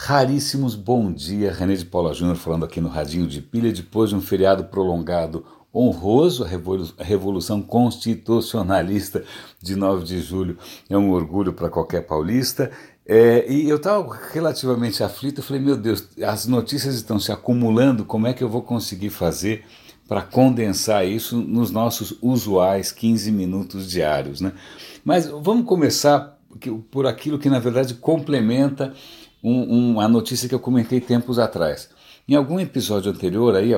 Raríssimos bom dia, René de Paula Júnior falando aqui no Radinho de Pilha, depois de um feriado prolongado honroso, a Revolução Constitucionalista de 9 de julho é um orgulho para qualquer paulista. É, e eu estava relativamente aflito, falei, meu Deus, as notícias estão se acumulando, como é que eu vou conseguir fazer para condensar isso nos nossos usuais 15 minutos diários? Né? Mas vamos começar por aquilo que na verdade complementa um, uma notícia que eu comentei tempos atrás. Em algum episódio anterior, aí,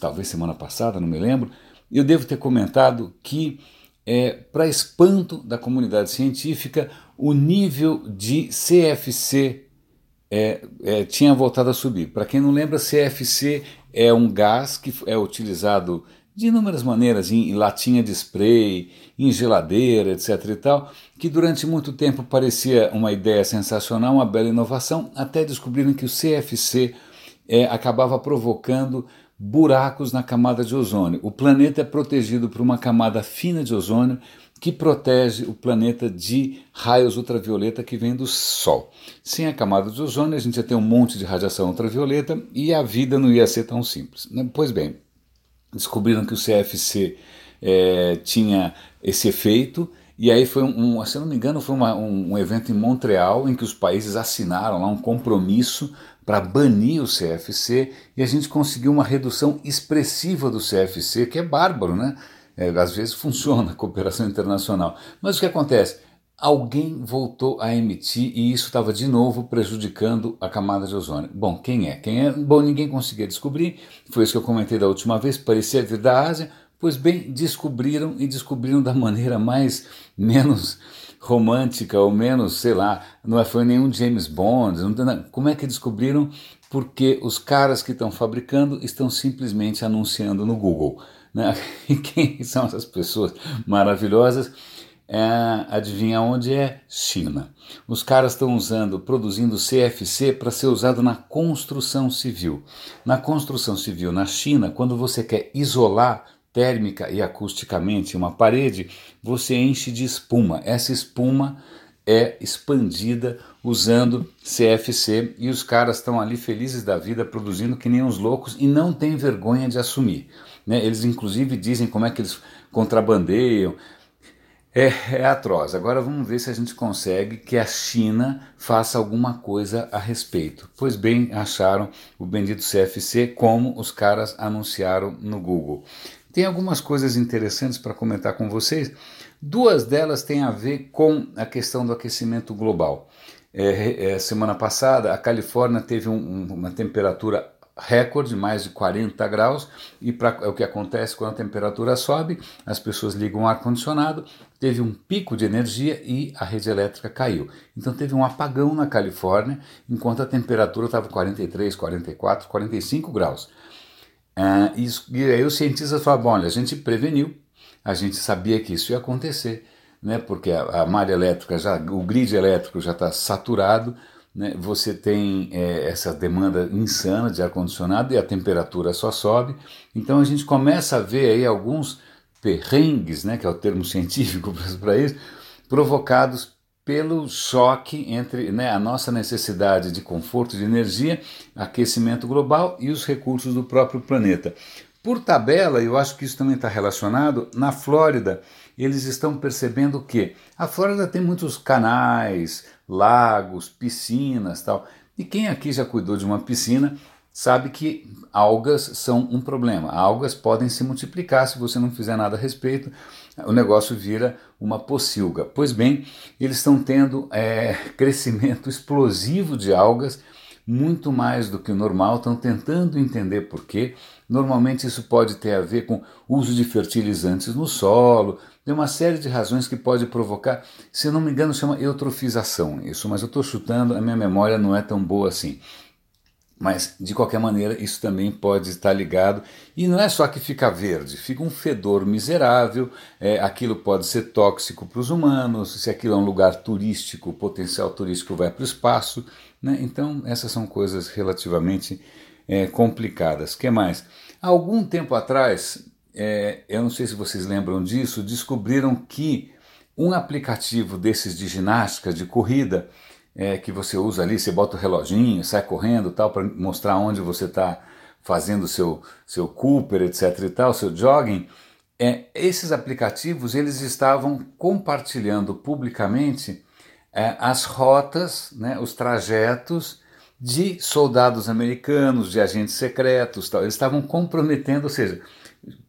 talvez semana passada, não me lembro, eu devo ter comentado que, é, para espanto da comunidade científica, o nível de CFC é, é, tinha voltado a subir. Para quem não lembra, CFC é um gás que é utilizado de inúmeras maneiras, em latinha de spray, em geladeira, etc. e tal, que durante muito tempo parecia uma ideia sensacional, uma bela inovação, até descobrirem que o CFC é, acabava provocando buracos na camada de ozônio. O planeta é protegido por uma camada fina de ozônio que protege o planeta de raios ultravioleta que vem do Sol. Sem a camada de ozônio, a gente ia ter um monte de radiação ultravioleta e a vida não ia ser tão simples. Pois bem, descobriram que o CFC é, tinha esse efeito. E aí foi um, um se não me engano, foi uma, um, um, evento em Montreal em que os países assinaram lá um compromisso para banir o CFC e a gente conseguiu uma redução expressiva do CFC, que é bárbaro, né? É, às vezes funciona a cooperação internacional. Mas o que acontece? Alguém voltou a emitir e isso estava de novo prejudicando a camada de ozônio. Bom, quem é? Quem é? Bom, ninguém conseguia descobrir. Foi isso que eu comentei da última vez. Parecia vir da Ásia. Pois bem, descobriram e descobriram da maneira mais menos romântica ou menos, sei lá, não é, foi nenhum James Bond. Não, como é que descobriram? Porque os caras que estão fabricando estão simplesmente anunciando no Google. Né? E quem são essas pessoas maravilhosas? É, adivinha onde é? China. Os caras estão usando, produzindo CFC para ser usado na construção civil. Na construção civil na China, quando você quer isolar térmica e acusticamente uma parede, você enche de espuma. Essa espuma é expandida usando CFC e os caras estão ali felizes da vida produzindo que nem uns loucos e não tem vergonha de assumir. Né? Eles inclusive dizem como é que eles contrabandeiam, é, é, atroz. Agora vamos ver se a gente consegue que a China faça alguma coisa a respeito. Pois bem, acharam o bendito CFC como os caras anunciaram no Google. Tem algumas coisas interessantes para comentar com vocês. Duas delas têm a ver com a questão do aquecimento global. É, é, semana passada, a Califórnia teve um, um, uma temperatura recorde, mais de 40 graus, e pra, é o que acontece quando a temperatura sobe, as pessoas ligam o ar-condicionado, teve um pico de energia e a rede elétrica caiu. Então teve um apagão na Califórnia, enquanto a temperatura estava 43, 44, 45 graus. Ah, e, e aí os cientistas falaram, olha, a gente preveniu, a gente sabia que isso ia acontecer, né, porque a, a malha elétrica, já, o grid elétrico já está saturado, né, você tem é, essa demanda insana de ar-condicionado e a temperatura só sobe. Então a gente começa a ver aí alguns perrengues, né, que é o termo científico para isso, provocados pelo choque entre né, a nossa necessidade de conforto de energia, aquecimento global e os recursos do próprio planeta. Por tabela, eu acho que isso também está relacionado, na Flórida, eles estão percebendo que a Flórida tem muitos canais, lagos, piscinas tal. E quem aqui já cuidou de uma piscina sabe que algas são um problema. Algas podem se multiplicar se você não fizer nada a respeito, o negócio vira uma pocilga. Pois bem, eles estão tendo é, crescimento explosivo de algas, muito mais do que o normal, estão tentando entender por quê. Normalmente isso pode ter a ver com uso de fertilizantes no solo, tem uma série de razões que pode provocar, se não me engano, chama eutrofização isso, mas eu estou chutando, a minha memória não é tão boa assim. Mas, de qualquer maneira, isso também pode estar ligado. E não é só que fica verde, fica um fedor miserável, é, aquilo pode ser tóxico para os humanos, se aquilo é um lugar turístico, o potencial turístico vai para o espaço. Né? Então, essas são coisas relativamente é, complicadas. que mais? Há algum tempo atrás, é, eu não sei se vocês lembram disso, descobriram que um aplicativo desses de ginástica, de corrida, é, que você usa ali, você bota o reloginho, sai correndo tal, para mostrar onde você está fazendo seu, seu Cooper, etc e tal, seu jogging, é, esses aplicativos eles estavam compartilhando publicamente é, as rotas, né, os trajetos de soldados americanos, de agentes secretos, tal. eles estavam comprometendo, ou seja,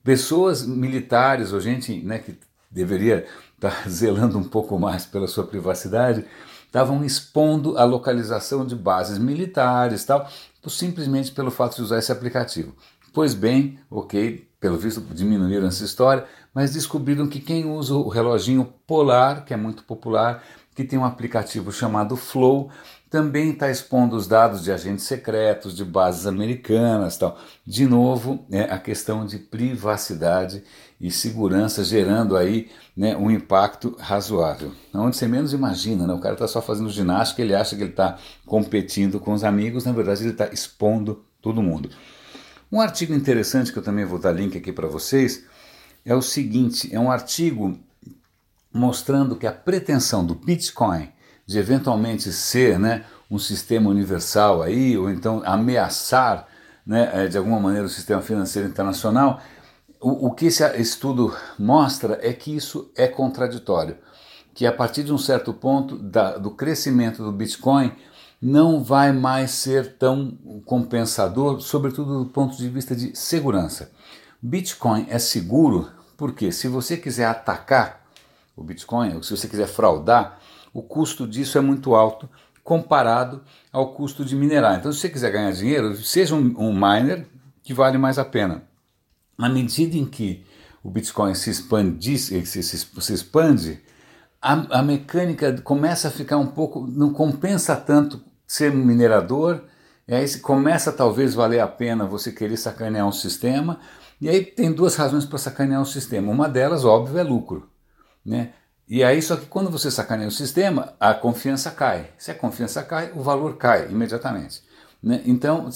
pessoas militares ou gente né, que deveria estar zelando um pouco mais pela sua privacidade, estavam expondo a localização de bases militares, tal, simplesmente pelo fato de usar esse aplicativo. Pois bem, ok, pelo visto diminuíram essa história, mas descobriram que quem usa o reloginho polar, que é muito popular, que tem um aplicativo chamado Flow, também está expondo os dados de agentes secretos, de bases americanas, tal. De novo, é a questão de privacidade e segurança gerando aí né, um impacto razoável. Onde você menos imagina, né? o cara está só fazendo ginástica, ele acha que ele está competindo com os amigos, na verdade ele está expondo todo mundo. Um artigo interessante que eu também vou dar link aqui para vocês é o seguinte: é um artigo mostrando que a pretensão do Bitcoin de eventualmente ser né, um sistema universal aí, ou então ameaçar né, eh, de alguma maneira o sistema financeiro internacional, o, o que esse estudo mostra é que isso é contraditório, que a partir de um certo ponto da, do crescimento do Bitcoin não vai mais ser tão compensador, sobretudo do ponto de vista de segurança. Bitcoin é seguro porque se você quiser atacar o Bitcoin, ou se você quiser fraudar, o custo disso é muito alto comparado ao custo de minerar. Então, se você quiser ganhar dinheiro, seja um, um miner que vale mais a pena. À medida em que o Bitcoin se expande, se, se, se expande a, a mecânica começa a ficar um pouco, não compensa tanto ser minerador, e aí começa talvez valer a pena você querer sacanear um sistema, e aí tem duas razões para sacanear um sistema. Uma delas, óbvio, é lucro. Né? E aí, só que quando você sacaneia o sistema, a confiança cai. Se a confiança cai, o valor cai imediatamente. Né? Então,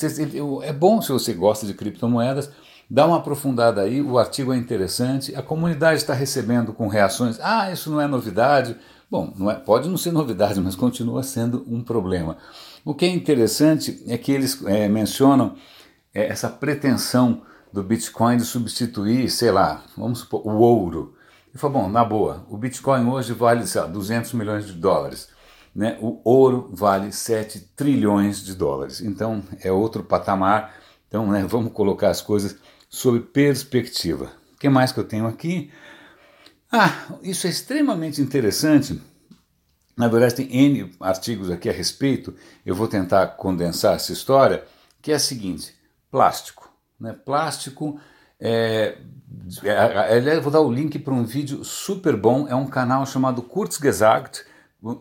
é bom se você gosta de criptomoedas, dá uma aprofundada aí, o artigo é interessante, a comunidade está recebendo com reações, ah, isso não é novidade, Bom, não é, pode não ser novidade, mas continua sendo um problema. O que é interessante é que eles é, mencionam é, essa pretensão do Bitcoin de substituir, sei lá, vamos supor, o ouro. E falou, bom, na boa, o Bitcoin hoje vale sei lá, 200 milhões de dólares. Né? O ouro vale 7 trilhões de dólares. Então é outro patamar. Então né, vamos colocar as coisas sob perspectiva. O que mais que eu tenho aqui? Ah, isso é extremamente interessante. Na verdade, tem N artigos aqui a respeito. Eu vou tentar condensar essa história, que é a seguinte: plástico. Né? Plástico. É, é, é, vou dar o link para um vídeo super bom. É um canal chamado Kurzgesagt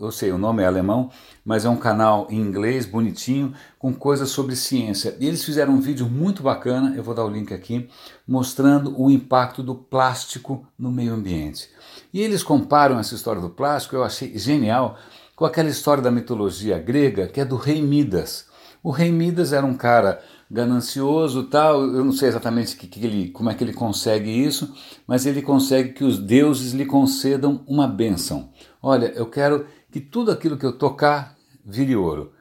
eu sei, o nome é alemão, mas é um canal em inglês, bonitinho, com coisas sobre ciência. E eles fizeram um vídeo muito bacana, eu vou dar o link aqui, mostrando o impacto do plástico no meio ambiente. E eles comparam essa história do plástico, eu achei genial, com aquela história da mitologia grega, que é do rei Midas. O rei Midas era um cara ganancioso tal, eu não sei exatamente que, que ele, como é que ele consegue isso, mas ele consegue que os deuses lhe concedam uma bênção. Olha, eu quero que tudo aquilo que eu tocar vire ouro.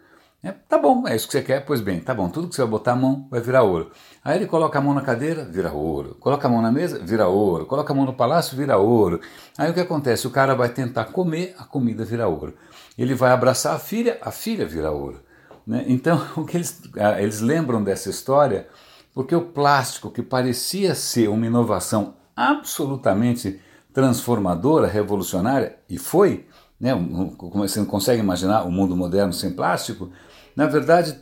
É, tá bom, é isso que você quer? Pois bem, tá bom, tudo que você vai botar a mão vai virar ouro. Aí ele coloca a mão na cadeira, vira ouro. Coloca a mão na mesa, vira ouro. Coloca a mão no palácio, vira ouro. Aí o que acontece? O cara vai tentar comer, a comida vira ouro. Ele vai abraçar a filha, a filha vira ouro. Né? Então, o que eles, ah, eles lembram dessa história porque o plástico, que parecia ser uma inovação absolutamente transformadora, revolucionária, e foi, né? você não consegue imaginar o mundo moderno sem plástico, na verdade,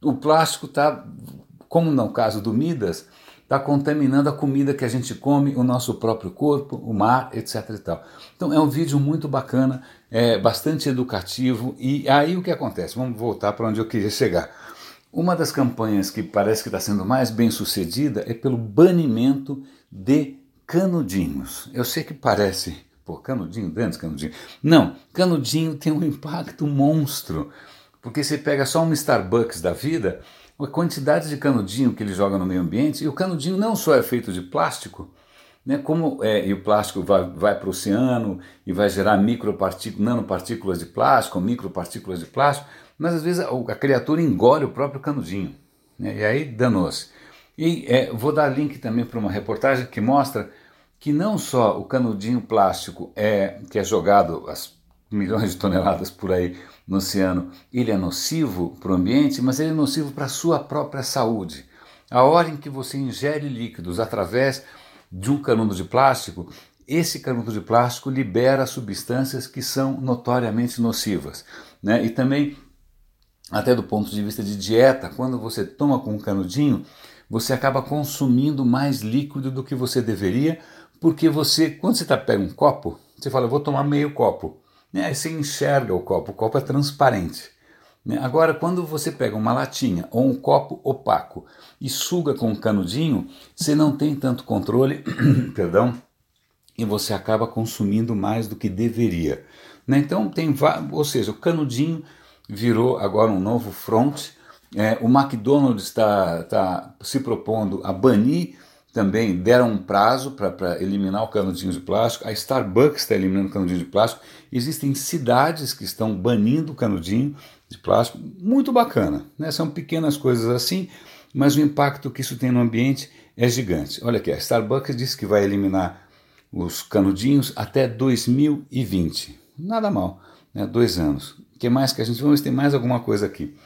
o plástico está, como no caso do Midas, está contaminando a comida que a gente come, o nosso próprio corpo, o mar, etc. E tal. Então é um vídeo muito bacana, é bastante educativo. E aí o que acontece? Vamos voltar para onde eu queria chegar. Uma das campanhas que parece que está sendo mais bem sucedida é pelo banimento de canudinhos. Eu sei que parece, pô, canudinho, grandes canudinho. Não, canudinho tem um impacto monstro. Porque você pega só um Starbucks da vida, a quantidade de canudinho que ele joga no meio ambiente, e o canudinho não só é feito de plástico, né, como é, e o plástico vai, vai para o oceano e vai gerar micropartículas, nanopartículas de plástico, micropartículas de plástico, mas às vezes a, a criatura engole o próprio canudinho, né, e aí danou-se. E é, vou dar link também para uma reportagem que mostra que não só o canudinho plástico é que é jogado as milhões de toneladas por aí no oceano, ele é nocivo para o ambiente, mas ele é nocivo para a sua própria saúde. A hora em que você ingere líquidos através de um canudo de plástico, esse canudo de plástico libera substâncias que são notoriamente nocivas. Né? E também, até do ponto de vista de dieta, quando você toma com um canudinho, você acaba consumindo mais líquido do que você deveria, porque você, quando você tá, pega um copo, você fala, vou tomar meio copo. Né? Você enxerga o copo, o copo é transparente. Né? Agora, quando você pega uma latinha ou um copo opaco e suga com um canudinho, você não tem tanto controle, perdão, e você acaba consumindo mais do que deveria. Né? Então tem, ou seja, o canudinho virou agora um novo front. É, o McDonald's está tá se propondo a banir também deram um prazo para eliminar o canudinho de plástico. A Starbucks está eliminando o canudinho de plástico. Existem cidades que estão banindo o canudinho de plástico. Muito bacana. Né? São pequenas coisas assim, mas o impacto que isso tem no ambiente é gigante. Olha aqui, a Starbucks disse que vai eliminar os canudinhos até 2020. Nada mal, né? dois anos. O que mais que a gente... Vamos ver se tem mais alguma coisa aqui.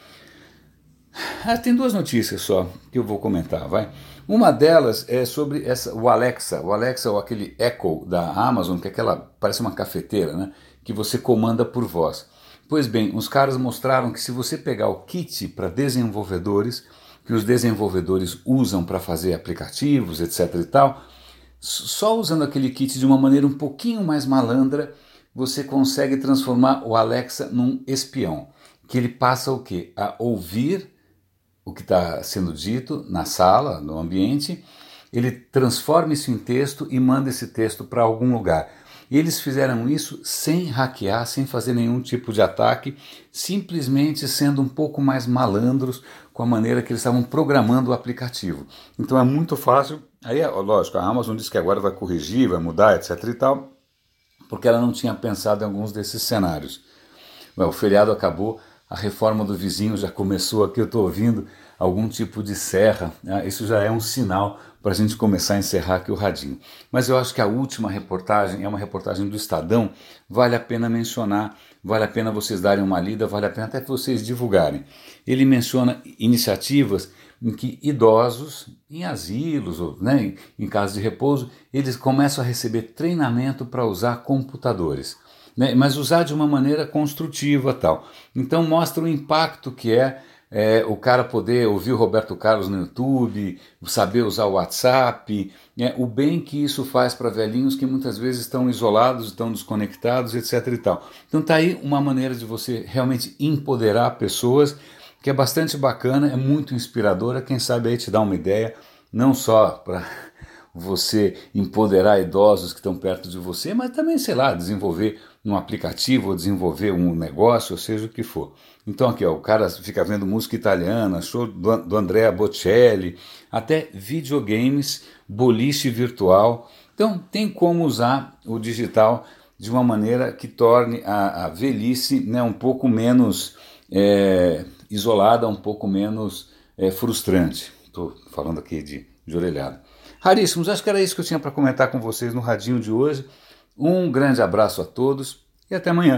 Ah, tem duas notícias só que eu vou comentar, vai. Uma delas é sobre essa, o Alexa, o Alexa ou aquele Echo da Amazon, que é aquela parece uma cafeteira, né, que você comanda por voz. Pois bem, os caras mostraram que se você pegar o kit para desenvolvedores, que os desenvolvedores usam para fazer aplicativos, etc e tal, só usando aquele kit de uma maneira um pouquinho mais malandra, você consegue transformar o Alexa num espião, que ele passa o quê? A ouvir o que está sendo dito na sala, no ambiente, ele transforma isso em texto e manda esse texto para algum lugar. E eles fizeram isso sem hackear, sem fazer nenhum tipo de ataque, simplesmente sendo um pouco mais malandros com a maneira que eles estavam programando o aplicativo. Então é muito fácil. Aí, lógico, a Amazon disse que agora vai corrigir, vai mudar, etc e tal, porque ela não tinha pensado em alguns desses cenários. o feriado acabou, a reforma do vizinho já começou aqui, eu estou ouvindo algum tipo de serra, né? isso já é um sinal para a gente começar a encerrar aqui o radinho. Mas eu acho que a última reportagem é uma reportagem do Estadão, vale a pena mencionar, vale a pena vocês darem uma lida, vale a pena até vocês divulgarem. Ele menciona iniciativas em que idosos em asilos, ou, né, em casas de repouso, eles começam a receber treinamento para usar computadores né, mas usar de uma maneira construtiva tal. Então mostra o impacto que é, é, o cara poder ouvir o Roberto Carlos no YouTube, saber usar o WhatsApp, né, o bem que isso faz para velhinhos que muitas vezes estão isolados, estão desconectados, etc. E tal. Então tá aí uma maneira de você realmente empoderar pessoas que é bastante bacana, é muito inspiradora, quem sabe aí te dá uma ideia, não só para você empoderar idosos que estão perto de você, mas também, sei lá, desenvolver um aplicativo ou desenvolver um negócio, ou seja o que for. Então aqui, ó, o cara fica vendo música italiana, show do, do Andrea Bocelli, até videogames, boliche virtual. Então tem como usar o digital de uma maneira que torne a, a velhice né, um pouco menos é, isolada, um pouco menos é, frustrante. Estou falando aqui de, de orelhada. Raríssimos, acho que era isso que eu tinha para comentar com vocês no radinho de hoje. Um grande abraço a todos e até amanhã.